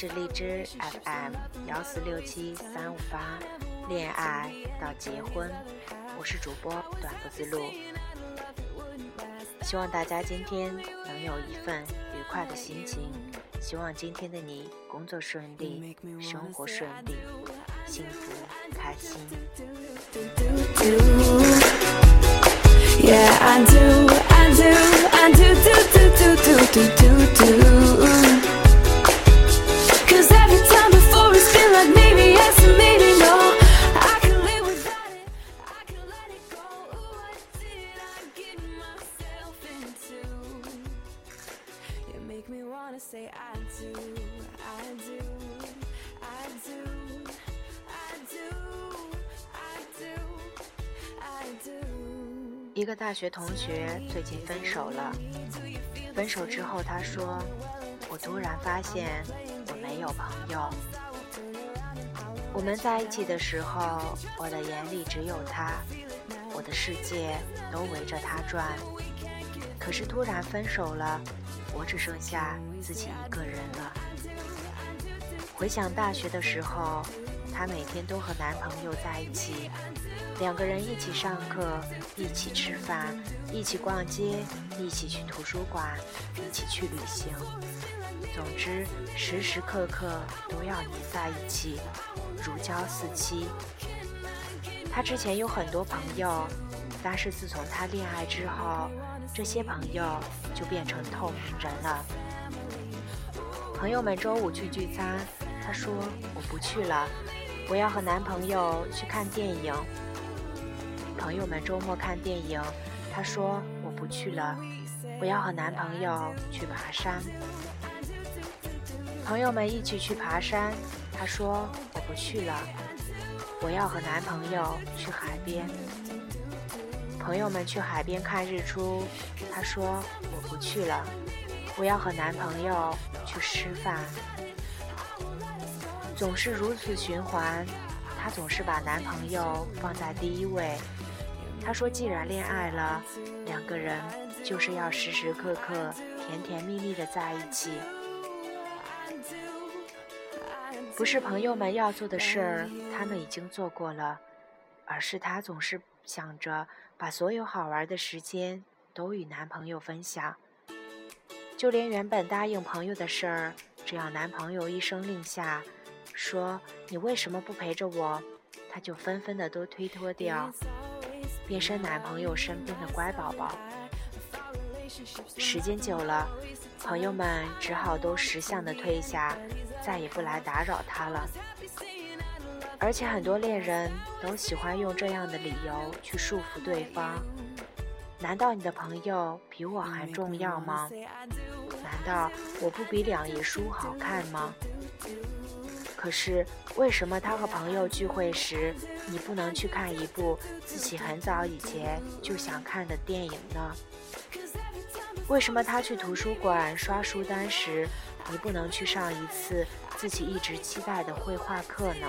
是荔枝 FM 幺四六七三五八，恋爱到结婚，我是主播短不自路。希望大家今天能有一份愉快的心情，希望今天的你工作顺利，生活顺利，幸福开心。Yeah, I do, I do, I do, do, do, do, do, do, do, do, 一个大学同学最近分手了。分手之后，他说：“我突然发现我没有朋友。我们在一起的时候，我的眼里只有他，我的世界都围着他转。可是突然分手了，我只剩下自己一个人了。回想大学的时候，她每天都和男朋友在一起。”两个人一起上课，一起吃饭，一起逛街，一起去图书馆，一起去旅行。总之，时时刻刻都要黏在一起，如胶似漆。她之前有很多朋友，但是自从她恋爱之后，这些朋友就变成透明人了。朋友们周五去聚餐，她说我不去了，我要和男朋友去看电影。朋友们周末看电影，她说我不去了，我要和男朋友去爬山。朋友们一起去爬山，她说我不去了，我要和男朋友去海边。朋友们去海边看日出，她说我不去了，我要和男朋友去吃饭。总是如此循环，她总是把男朋友放在第一位。她说：“既然恋爱了，两个人就是要时时刻刻甜甜蜜蜜的在一起。不是朋友们要做的事儿，他们已经做过了，而是她总是想着把所有好玩的时间都与男朋友分享。就连原本答应朋友的事儿，只要男朋友一声令下，说你为什么不陪着我，他就纷纷的都推脱掉。”变身男朋友身边的乖宝宝，时间久了，朋友们只好都识相的退下，再也不来打扰他了。而且很多恋人都喜欢用这样的理由去束缚对方。难道你的朋友比我还重要吗？难道我不比两页书好看吗？可是，为什么他和朋友聚会时，你不能去看一部自己很早以前就想看的电影呢？为什么他去图书馆刷书单时，你不能去上一次自己一直期待的绘画课呢？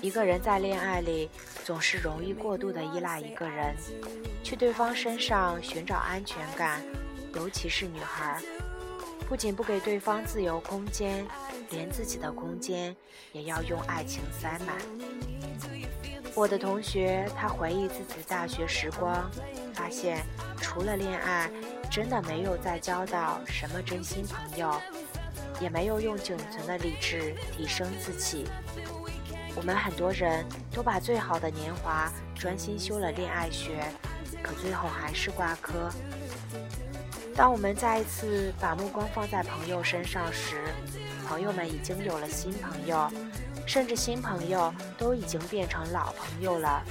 一个人在恋爱里，总是容易过度的依赖一个人，去对方身上寻找安全感，尤其是女孩，不仅不给对方自由空间。连自己的空间也要用爱情塞满。我的同学，他回忆自己大学时光，发现除了恋爱，真的没有再交到什么真心朋友，也没有用仅存的理智提升自己。我们很多人都把最好的年华专心修了恋爱学，可最后还是挂科。当我们再一次把目光放在朋友身上时，朋友们已经有了新朋友，甚至新朋友都已经变成老朋友了，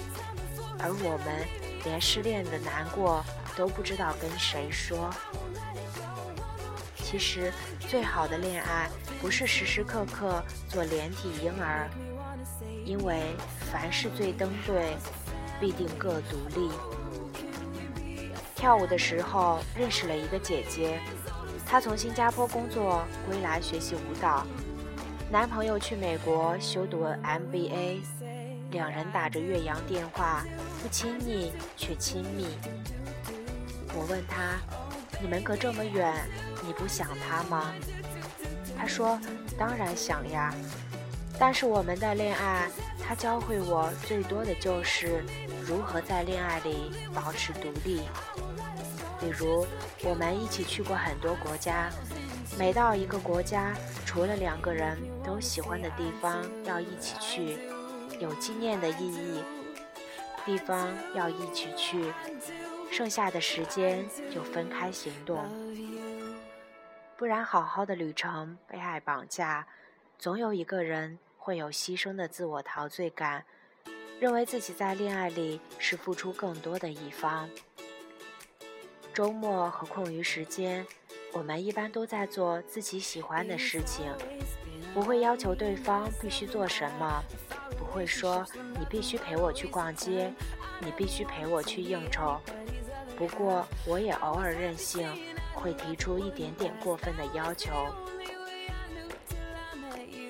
而我们连失恋的难过都不知道跟谁说。其实，最好的恋爱不是时时刻刻做连体婴儿，因为凡事最登对，必定各独立。跳舞的时候认识了一个姐姐，她从新加坡工作归来学习舞蹈，男朋友去美国修读 MBA，两人打着岳阳电话，不亲密却亲密。我问他：“你们隔这么远，你不想他吗？”他说：“当然想呀。”但是我们的恋爱，他教会我最多的就是如何在恋爱里保持独立。比如，我们一起去过很多国家，每到一个国家，除了两个人都喜欢的地方要一起去，有纪念的意义，地方要一起去，剩下的时间就分开行动。不然，好好的旅程被爱绑架，总有一个人。会有牺牲的自我陶醉感，认为自己在恋爱里是付出更多的一方。周末和空余时间，我们一般都在做自己喜欢的事情，不会要求对方必须做什么，不会说你必须陪我去逛街，你必须陪我去应酬。不过，我也偶尔任性，会提出一点点过分的要求。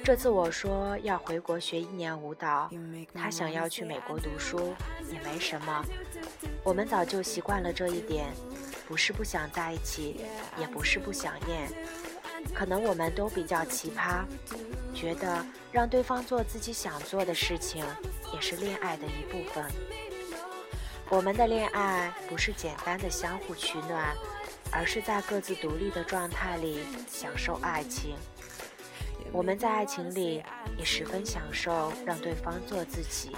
这次我说要回国学一年舞蹈，他想要去美国读书，也没什么。我们早就习惯了这一点，不是不想在一起，也不是不想念。可能我们都比较奇葩，觉得让对方做自己想做的事情，也是恋爱的一部分。我们的恋爱不是简单的相互取暖，而是在各自独立的状态里享受爱情。我们在爱情里也十分享受让对方做自己。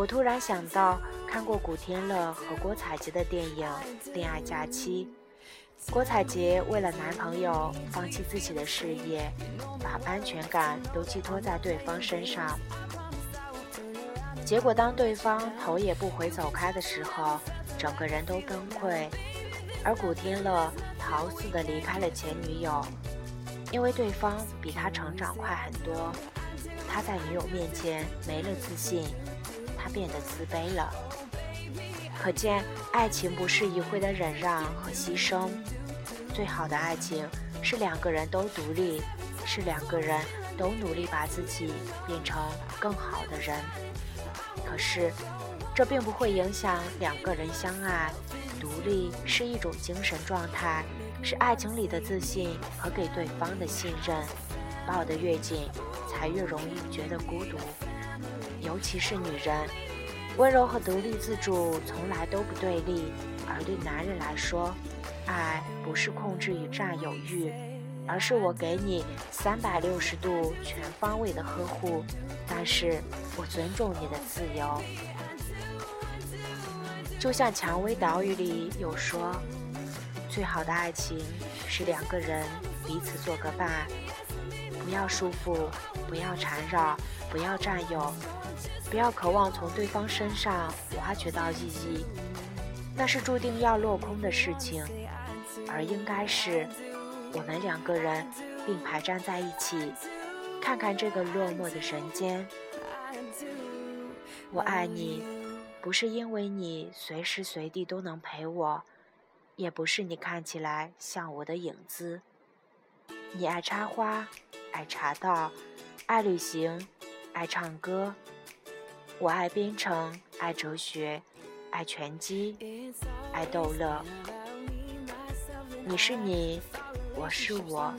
我突然想到，看过古天乐和郭采洁的电影《恋爱假期》，郭采洁为了男朋友放弃自己的事业，把安全感都寄托在对方身上。结果当对方头也不回走开的时候，整个人都崩溃。而古天乐逃似的离开了前女友。因为对方比他成长快很多，他在女友面前没了自信，变得自卑了。可见，爱情不是一味的忍让和牺牲，最好的爱情是两个人都独立，是两个人都努力把自己变成更好的人。可是，这并不会影响两个人相爱。独立是一种精神状态。是爱情里的自信和给对方的信任，抱得越紧，才越容易觉得孤独。尤其是女人，温柔和独立自主从来都不对立。而对男人来说，爱不是控制与占有欲，而是我给你三百六十度全方位的呵护，但是我尊重你的自由。就像《蔷薇岛屿》里有说。最好的爱情是两个人彼此做个伴，不要束缚，不要缠绕，不要占有，不要渴望从对方身上挖掘到意义，那是注定要落空的事情。而应该是我们两个人并排站在一起，看看这个落寞的人间。我爱你，不是因为你随时随地都能陪我。也不是你看起来像我的影子。你爱插花，爱茶道，爱旅行，爱唱歌。我爱编程，爱哲学，爱拳击，爱逗乐。你是你，我是我。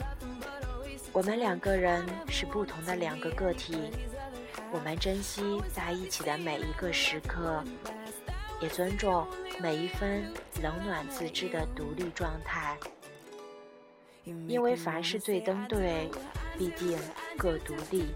我们两个人是不同的两个个体。我们珍惜在一起的每一个时刻。也尊重每一分冷暖自知的独立状态，因为凡事最登对，必定各独立。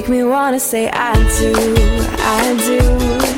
make me wanna say I do, I do,